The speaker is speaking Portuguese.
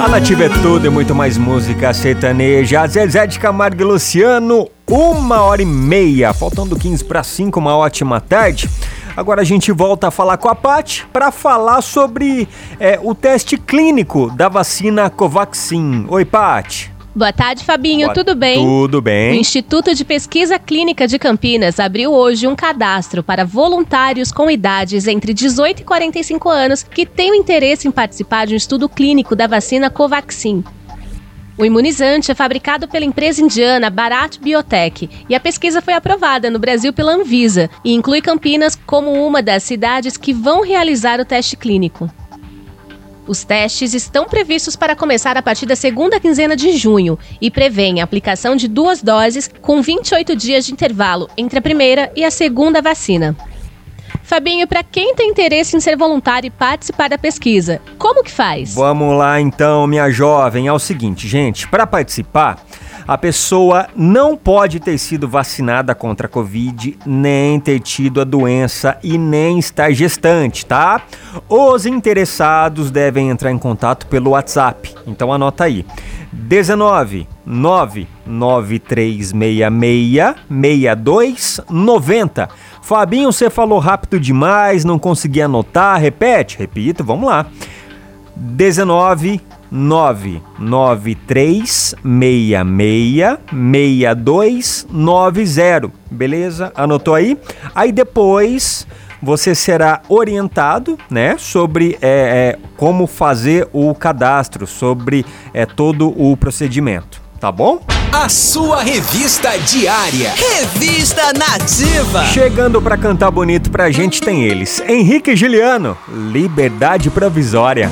A Nativa é tudo e muito mais música sertaneja. Zezé de Camargo e Luciano, uma hora e meia, faltando 15 para 5, uma ótima tarde. Agora a gente volta a falar com a Paty para falar sobre é, o teste clínico da vacina Covaxin. Oi, Paty. Boa tarde, Fabinho. Boa- Tudo bem? Tudo O bem. Instituto de Pesquisa Clínica de Campinas abriu hoje um cadastro para voluntários com idades entre 18 e 45 anos que tenham interesse em participar de um estudo clínico da vacina Covaxin. O imunizante é fabricado pela empresa indiana Bharat Biotech e a pesquisa foi aprovada no Brasil pela Anvisa e inclui Campinas como uma das cidades que vão realizar o teste clínico. Os testes estão previstos para começar a partir da segunda quinzena de junho e prevêem a aplicação de duas doses com 28 dias de intervalo entre a primeira e a segunda vacina. Fabinho, para quem tem interesse em ser voluntário e participar da pesquisa, como que faz? Vamos lá então, minha jovem. É o seguinte, gente, para participar, a pessoa não pode ter sido vacinada contra a Covid, nem ter tido a doença e nem estar gestante, tá? Os interessados devem entrar em contato pelo WhatsApp. Então anota aí. 19 99366 6290. Fabinho, você falou rápido demais, não consegui anotar. Repete, repito, vamos lá. 19 993 66 6290. Beleza? Anotou aí? Aí depois você será orientado, né, sobre é, é, como fazer o cadastro, sobre é, todo o procedimento. Tá bom? A sua revista diária. Revista Nativa. Chegando pra cantar bonito pra gente tem eles. Henrique e Juliano, Liberdade Provisória.